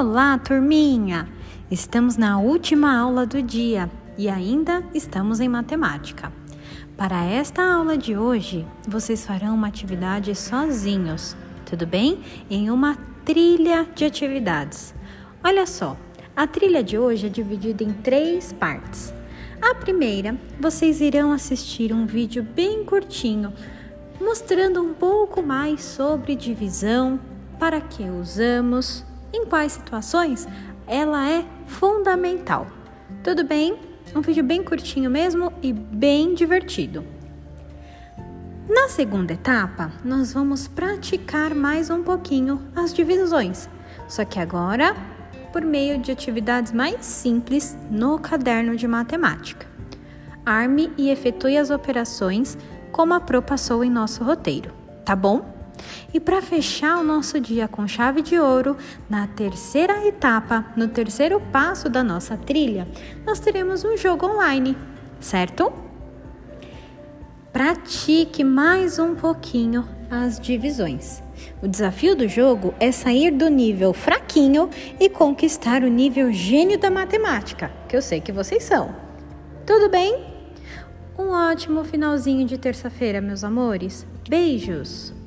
Olá, turminha! Estamos na última aula do dia e ainda estamos em matemática. Para esta aula de hoje, vocês farão uma atividade sozinhos, tudo bem? Em uma trilha de atividades. Olha só, a trilha de hoje é dividida em três partes. A primeira, vocês irão assistir um vídeo bem curtinho, mostrando um pouco mais sobre divisão, para que usamos, em quais situações ela é fundamental. Tudo bem? Um vídeo bem curtinho mesmo e bem divertido. Na segunda etapa, nós vamos praticar mais um pouquinho as divisões, só que agora por meio de atividades mais simples no caderno de matemática. Arme e efetue as operações como a Pro passou em nosso roteiro, tá bom? E para fechar o nosso dia com chave de ouro, na terceira etapa, no terceiro passo da nossa trilha, nós teremos um jogo online, certo? Pratique mais um pouquinho as divisões. O desafio do jogo é sair do nível fraquinho e conquistar o nível gênio da matemática, que eu sei que vocês são. Tudo bem? Um ótimo finalzinho de terça-feira, meus amores. Beijos!